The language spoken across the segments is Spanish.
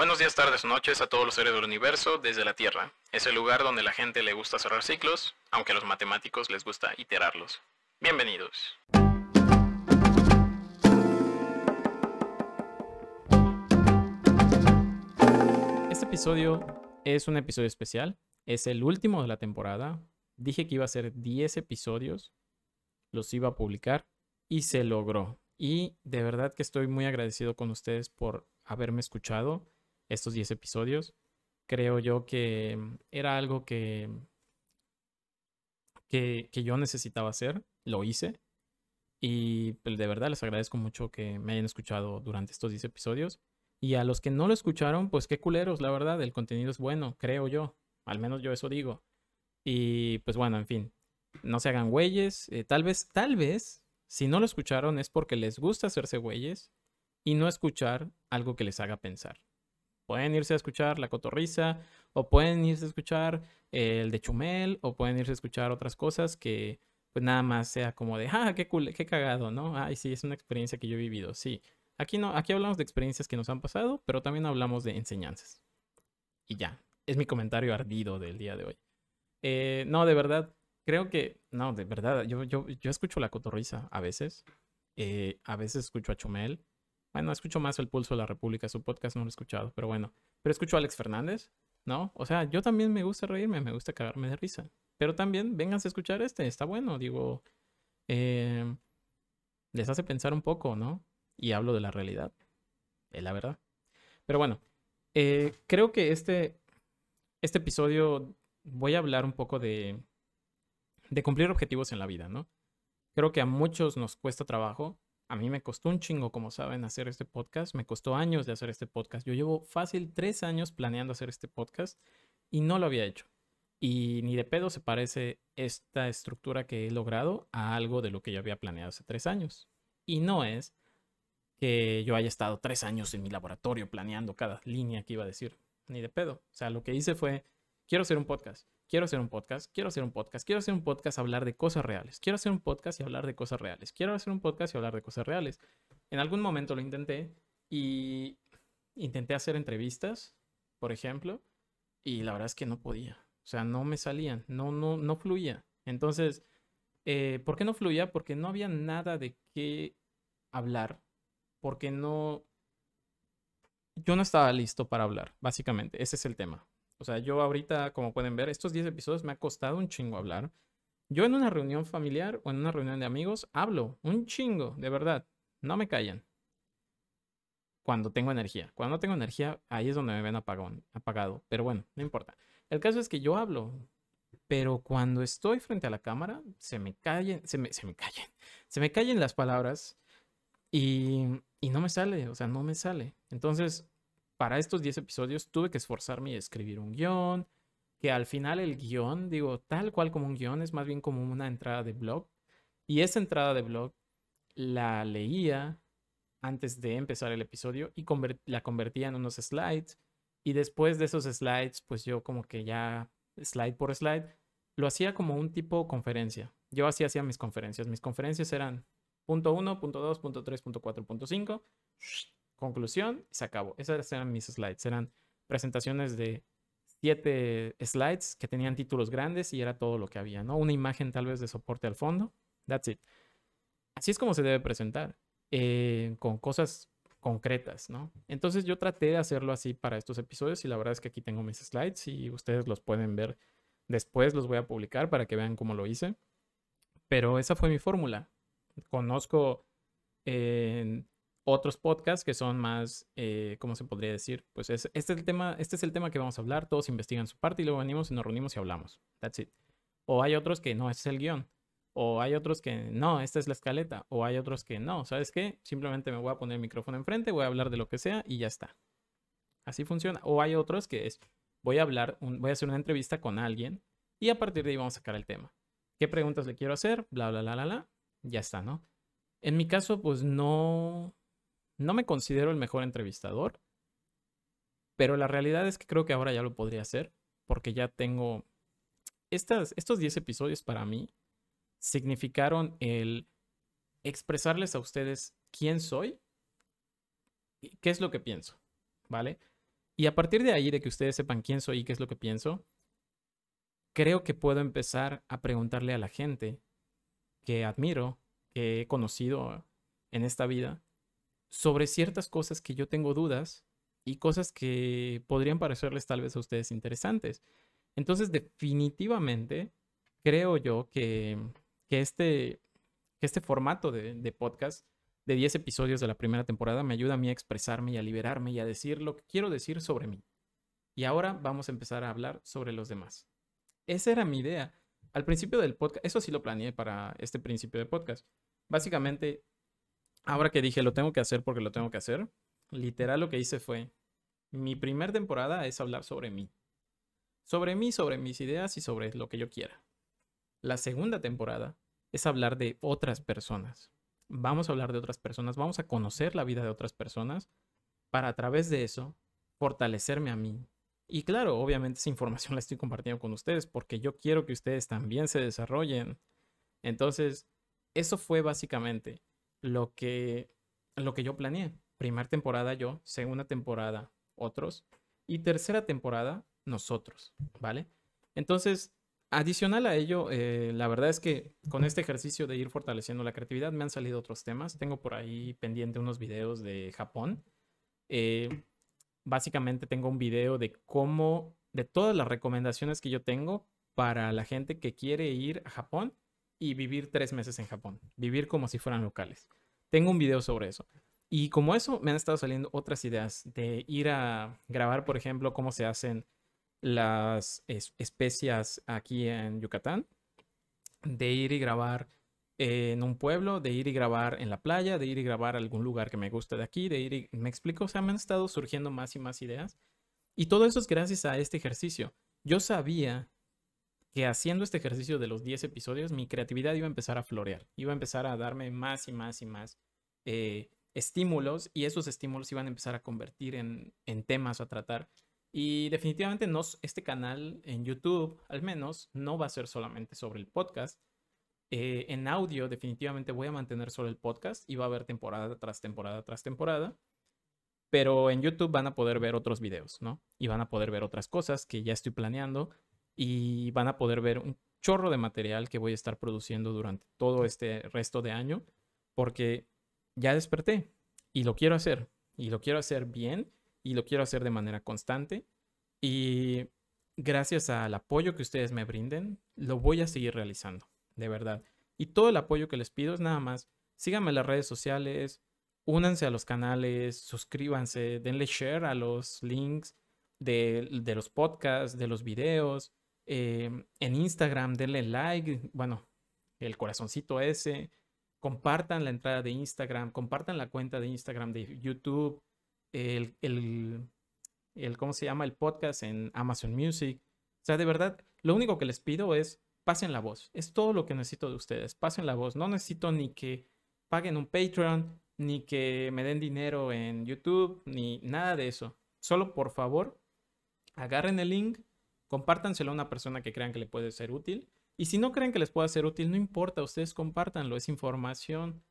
Buenos días, tardes noches a todos los seres del universo desde la Tierra. Es el lugar donde la gente le gusta cerrar ciclos, aunque a los matemáticos les gusta iterarlos. Bienvenidos. Este episodio es un episodio especial. Es el último de la temporada. Dije que iba a ser 10 episodios. Los iba a publicar y se logró. Y de verdad que estoy muy agradecido con ustedes por haberme escuchado estos 10 episodios. Creo yo que era algo que, que, yo necesitaba hacer, lo hice. Y pues, de verdad les agradezco mucho que me hayan escuchado durante estos 10 episodios. Y a los que no lo escucharon, pues qué culeros, la verdad, el contenido es bueno, creo yo. Al menos yo eso digo. Y pues bueno, en fin, no se hagan güeyes. Eh, tal vez, tal vez, si no lo escucharon es porque les gusta hacerse güeyes y no escuchar algo que les haga pensar. Pueden irse a escuchar La Cotorriza, o pueden irse a escuchar el de Chumel, o pueden irse a escuchar otras cosas que pues nada más sea como de, ah, qué, cool, qué cagado, ¿no? Ay, sí, es una experiencia que yo he vivido, sí. Aquí, no, aquí hablamos de experiencias que nos han pasado, pero también hablamos de enseñanzas. Y ya, es mi comentario ardido del día de hoy. Eh, no, de verdad, creo que, no, de verdad, yo, yo, yo escucho La Cotorriza a veces, eh, a veces escucho a Chumel, bueno, escucho más el Pulso de la República, su podcast no lo he escuchado, pero bueno. Pero escucho a Alex Fernández, ¿no? O sea, yo también me gusta reírme, me gusta cagarme de risa. Pero también vénganse a escuchar este, está bueno, digo. Eh, les hace pensar un poco, ¿no? Y hablo de la realidad, es la verdad. Pero bueno, eh, creo que este, este episodio voy a hablar un poco de, de cumplir objetivos en la vida, ¿no? Creo que a muchos nos cuesta trabajo a mí me costó un chingo, como saben, hacer este podcast. Me costó años de hacer este podcast. Yo llevo fácil tres años planeando hacer este podcast y no lo había hecho. Y ni de pedo se parece esta estructura que he logrado a algo de lo que yo había planeado hace tres años. Y no es que yo haya estado tres años en mi laboratorio planeando cada línea que iba a decir. Ni de pedo. O sea, lo que hice fue, quiero hacer un podcast quiero hacer un podcast, quiero hacer un podcast, quiero hacer un podcast hablar de cosas reales, quiero hacer un podcast y hablar de cosas reales, quiero hacer un podcast y hablar de cosas reales. En algún momento lo intenté y intenté hacer entrevistas, por ejemplo, y la verdad es que no podía. O sea, no me salían, no, no, no fluía. Entonces, eh, ¿por qué no fluía? Porque no había nada de qué hablar, porque no... Yo no estaba listo para hablar, básicamente. Ese es el tema. O sea, yo ahorita, como pueden ver, estos 10 episodios me ha costado un chingo hablar. Yo en una reunión familiar o en una reunión de amigos hablo un chingo, de verdad. No me callan. Cuando tengo energía. Cuando no tengo energía, ahí es donde me ven apagado. Pero bueno, no importa. El caso es que yo hablo. Pero cuando estoy frente a la cámara, se me callen, se me, se me callen. Se me callen las palabras y, y no me sale, o sea, no me sale. Entonces, para estos 10 episodios tuve que esforzarme y escribir un guion, que al final el guion, digo, tal cual como un guion, es más bien como una entrada de blog. Y esa entrada de blog la leía antes de empezar el episodio y la convertía en unos slides. Y después de esos slides, pues yo como que ya, slide por slide, lo hacía como un tipo conferencia. Yo así hacía mis conferencias. Mis conferencias eran punto 1, punto 2, punto 3, punto 4, punto 5 conclusión, se acabó. Esas eran mis slides. Eran presentaciones de siete slides que tenían títulos grandes y era todo lo que había, ¿no? Una imagen tal vez de soporte al fondo. That's it. Así es como se debe presentar, eh, con cosas concretas, ¿no? Entonces yo traté de hacerlo así para estos episodios y la verdad es que aquí tengo mis slides y ustedes los pueden ver después, los voy a publicar para que vean cómo lo hice. Pero esa fue mi fórmula. Conozco eh, otros podcasts que son más, eh, ¿cómo se podría decir? Pues es, este, es el tema, este es el tema que vamos a hablar, todos investigan su parte y luego venimos y nos reunimos y hablamos. That's it. O hay otros que no, este es el guion. O hay otros que no, esta es la escaleta. O hay otros que no, ¿sabes qué? Simplemente me voy a poner el micrófono enfrente, voy a hablar de lo que sea y ya está. Así funciona. O hay otros que es, voy a hablar, voy a hacer una entrevista con alguien y a partir de ahí vamos a sacar el tema. ¿Qué preguntas le quiero hacer? Bla, bla, bla, bla, bla. Ya está, ¿no? En mi caso, pues no, no me considero el mejor entrevistador, pero la realidad es que creo que ahora ya lo podría hacer, porque ya tengo... Estas, estos 10 episodios para mí significaron el expresarles a ustedes quién soy y qué es lo que pienso, ¿vale? Y a partir de ahí, de que ustedes sepan quién soy y qué es lo que pienso, creo que puedo empezar a preguntarle a la gente que admiro, que he conocido en esta vida, sobre ciertas cosas que yo tengo dudas y cosas que podrían parecerles tal vez a ustedes interesantes. Entonces, definitivamente, creo yo que, este, este formato de, de podcast de 10 episodios de la primera temporada me ayuda a mí a expresarme y a liberarme y a decir lo que quiero decir sobre mí. Y ahora vamos a empezar a hablar sobre los demás. Esa era mi idea. Al principio del podcast, eso sí lo planeé para este principio de podcast. Básicamente, ahora que dije lo tengo que hacer porque lo tengo que hacer, literal lo que hice fue, mi primer temporada es hablar sobre mí. Sobre mí, sobre mis ideas y sobre lo que yo quiera. La segunda temporada es hablar de otras personas. Vamos a hablar de otras personas, vamos a conocer la vida de otras personas para a través de eso fortalecerme a mí. Y claro, obviamente esa información la estoy compartiendo con ustedes porque yo quiero que ustedes también se desarrollen. Entonces, eso fue básicamente lo que, lo que yo planeé. Primera temporada yo, segunda temporada otros y tercera temporada nosotros, ¿vale? Entonces, adicional a ello, eh, la verdad es que con este ejercicio de ir fortaleciendo la creatividad me han salido otros temas. Tengo por ahí pendiente unos videos de Japón. Eh, básicamente tengo un video de cómo, de todas las recomendaciones que yo tengo para la gente que quiere ir a Japón y vivir tres meses en Japón, vivir como si fueran locales. Tengo un video sobre eso. Y como eso, me han estado saliendo otras ideas de ir a grabar, por ejemplo, cómo se hacen las especias aquí en Yucatán, de ir y grabar en un pueblo, de ir y grabar en la playa, de ir y grabar algún lugar que me guste de aquí, de ir y... ¿Me explico? O sea, me han estado surgiendo más y más ideas. Y todo eso es gracias a este ejercicio. Yo sabía que haciendo este ejercicio de los 10 episodios, mi creatividad iba a empezar a florear, iba a empezar a darme más y más y más eh, estímulos y esos estímulos iban a empezar a convertir en, en temas a tratar. Y definitivamente no, este canal en YouTube, al menos, no va a ser solamente sobre el podcast. Eh, en audio, definitivamente voy a mantener solo el podcast y va a haber temporada tras temporada tras temporada. Pero en YouTube van a poder ver otros videos, ¿no? Y van a poder ver otras cosas que ya estoy planeando y van a poder ver un chorro de material que voy a estar produciendo durante todo este resto de año porque ya desperté y lo quiero hacer y lo quiero hacer bien y lo quiero hacer de manera constante y gracias al apoyo que ustedes me brinden, lo voy a seguir realizando de verdad. Y todo el apoyo que les pido es nada más, síganme en las redes sociales, únanse a los canales, suscríbanse, denle share a los links de, los podcasts, de los videos, em, en Instagram, denle like, bueno, el corazoncito ese, compartan la entrada de Instagram, compartan la cuenta de Instagram de YouTube, el, el, el, ¿cómo se llama? El podcast en Amazon Music. O sea, de verdad, lo único que les pido es pasen la voz. Es todo lo que necesito de ustedes. Pasen la voz. No necesito ni que paguen un Patreon, ni que me den dinero en YouTube, ni nada de eso. Solo por favor, agarren el link, compártanselo a una persona que crean que le puede ser útil. Y si no creen que les pueda ser útil, no importa, ustedes compártanlo, es información.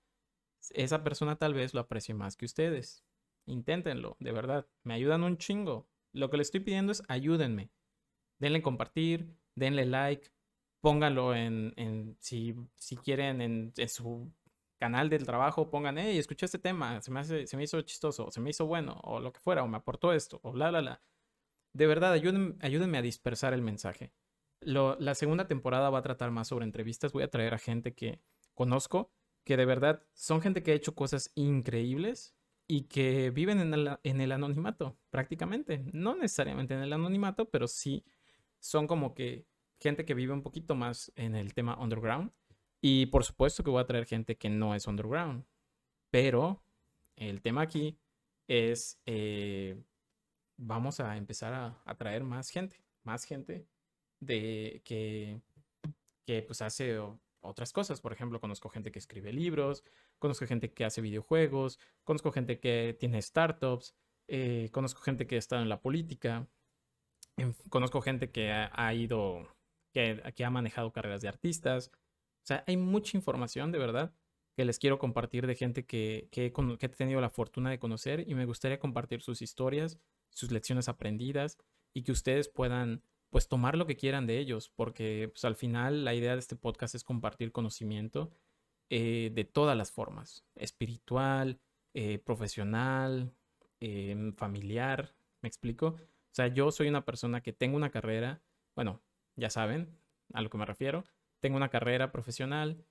Esa persona tal vez lo aprecie más que ustedes. Inténtenlo, de verdad, me ayudan un chingo. Lo que les estoy pidiendo es ayúdenme. Denle compartir, denle like, pónganlo en, si, si, quieren, en, su canal del trabajo, pongan, hey, escuché este tema, se me, se me hizo chistoso, se me hizo bueno, o lo que fuera, o me aportó esto, o bla, bla, bla. De verdad, ayúdenme, a dispersar el mensaje. La segunda temporada va a tratar más sobre entrevistas. Voy a traer a gente que conozco, que de verdad son gente que ha hecho cosas increíbles y que viven en el, en el anonimato, prácticamente. No necesariamente en el anonimato, pero sí son como que gente que vive un poquito más en el tema underground. Y por supuesto que voy a traer gente que no es underground. Pero el tema aquí es, eh, vamos a empezar a, a, traer más gente, más gente de que, que pues hace otras cosas. Por ejemplo, conozco gente que escribe libros, conozco gente que hace videojuegos, conozco gente que tiene startups, eh, conozco gente que está en la política, conozco gente que ha ido que, ha manejado carreras de artistas. O sea, hay mucha información de verdad que les quiero compartir de gente que, que, he tenido la fortuna de conocer y me gustaría compartir sus historias sus lecciones aprendidas y que ustedes puedan pues tomar lo que quieran de ellos, porque pues, al final la idea de este podcast es compartir conocimiento eh, de todas las formas, espiritual, eh, profesional, em, familiar, ¿me explico? O sea, yo soy una persona que tengo una carrera, bueno, ya saben a lo que me refiero, tengo una carrera profesional,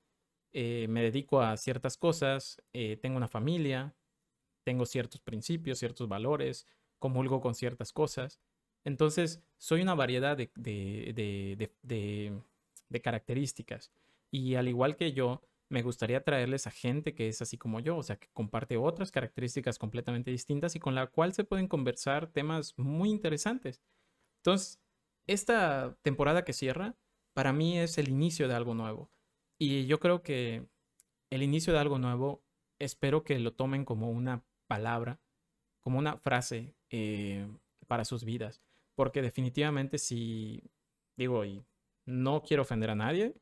eh, me dedico a ciertas cosas, tengo una familia, tengo ciertos principios, ciertos valores, comulgo con ciertas cosas. Entonces, soy una variedad de, de, características. Y al igual que yo, me gustaría traerles a gente que es así como yo, o sea, que comparte otras características completamente distintas y con la cual se pueden conversar temas muy interesantes. Entonces, esta temporada que cierra, para mí es el inicio de algo nuevo. Y yo creo que el inicio de algo nuevo, espero que lo tomen como una palabra, como una frase eh, para sus vidas. Porque definitivamente si, digo, y no quiero ofender a nadie,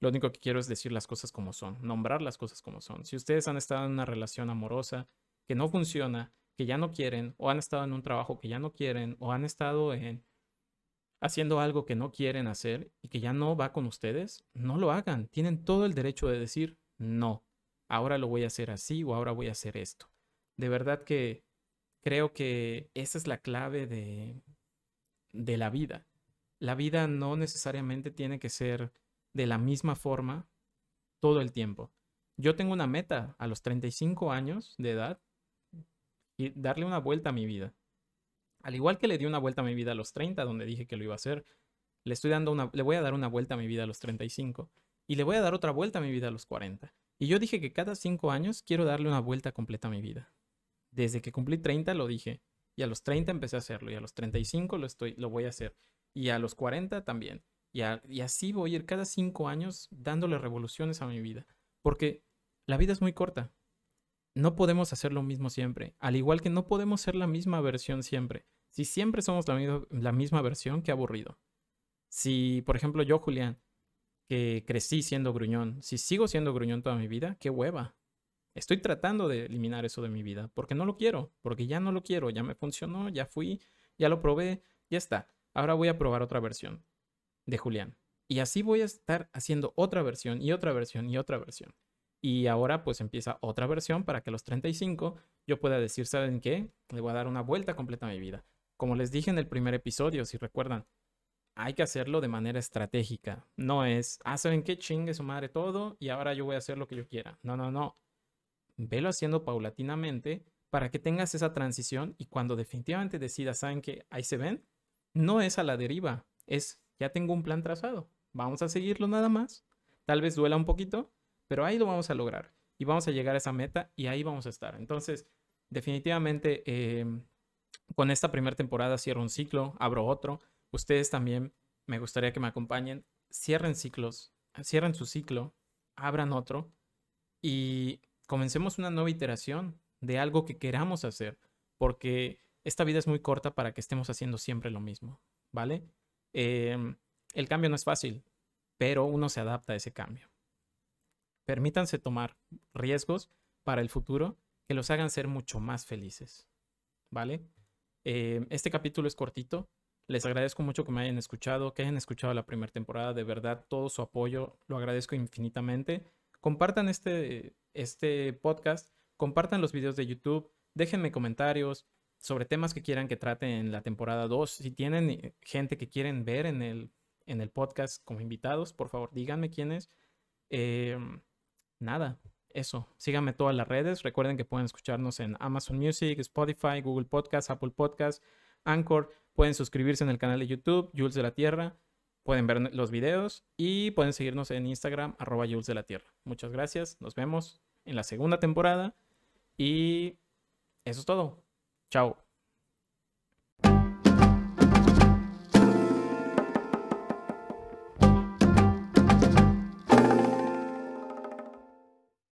lo único que quiero es decir las cosas como son, nombrar las cosas como son. Si ustedes han estado en una relación amorosa que no funciona, que ya no quieren, o han estado en un trabajo que ya no quieren, o han estado en haciendo algo que no quieren hacer y que ya no va con ustedes, no lo hagan. Tienen todo el derecho de decir no. Ahora lo voy a hacer así o ahora voy a hacer esto. De verdad que creo que esa es la clave de, la vida. La vida no necesariamente tiene que ser de la misma forma todo el tiempo. Yo tengo una meta a los 35 años de edad y darle una vuelta a mi vida. Al igual que le di una vuelta a mi vida a los 30, donde dije que lo iba a hacer, le estoy dando una, le voy a dar una vuelta a mi vida a los 35 y le voy a dar otra vuelta a mi vida a los 40. Y yo dije que cada 5 años quiero darle una vuelta completa a mi vida. Desde que cumplí 30 lo dije. Y a los 30 empecé a hacerlo. Y a los 35 lo, estoy, lo voy a hacer. Y a los 40 también. Y, así voy a ir cada 5 años dándole revoluciones a mi vida. Porque la vida es muy corta. No podemos hacer lo mismo siempre. Al igual que no podemos ser la misma versión siempre. Si siempre somos la, la misma versión, qué aburrido. Si, por ejemplo, yo, Julián, que crecí siendo gruñón, si sigo siendo gruñón toda mi vida, qué hueva. Estoy tratando de eliminar eso de mi vida porque no lo quiero, porque ya no lo quiero, ya me funcionó, ya fui, ya lo probé, ya está. Ahora voy a probar otra versión de Julián. Y así voy a estar haciendo otra versión y otra versión y otra versión. Y ahora pues empieza otra versión para que a los 35 yo pueda decir, ¿saben qué? Le voy a dar una vuelta completa a mi vida. Como les dije en el primer episodio, si recuerdan, hay que hacerlo de manera estratégica. No es, ah, ¿saben qué? Chingue su madre todo y ahora yo voy a hacer lo que yo quiera. No, no, no velo haciendo paulatinamente para que tengas esa transición y cuando definitivamente decidas, saben que ahí se ven, no es a la deriva, es ya tengo un plan trazado, vamos a seguirlo nada más, tal vez duela un poquito, pero ahí lo vamos a lograr y vamos a llegar a esa meta y ahí vamos a estar. Entonces, definitivamente, em, con esta primera temporada cierro un ciclo, abro otro. Ustedes también me gustaría que me acompañen, cierren ciclos, cierren su ciclo, abran otro y comencemos una nueva iteración de algo que queramos hacer, porque esta vida es muy corta para que estemos haciendo siempre lo mismo, ¿vale? Em, el cambio no es fácil, pero uno se adapta a ese cambio. Permítanse tomar riesgos para el futuro que los hagan ser mucho más felices, ¿vale? Em, este capítulo es cortito. Les agradezco mucho que me hayan escuchado, que hayan escuchado la primera temporada. De verdad, todo su apoyo lo agradezco infinitamente. Compartan este, este podcast, compartan los videos de YouTube, déjenme comentarios sobre temas que quieran que trate en la temporada 2. Si tienen eh, gente que quieren ver en el, en el podcast como invitados, por favor, díganme quiénes. Em, nada, eso. Síganme todas las redes. Recuerden que pueden escucharnos en Amazon Music, Spotify, Google Podcast, Apple Podcast, Anchor. Pueden suscribirse en el canal de YouTube, Jules de la Tierra. Pueden ver los videos y pueden seguirnos en Instagram, arroba Jules de la Tierra. Muchas gracias. Nos vemos en la segunda temporada. Y eso es todo. Chao.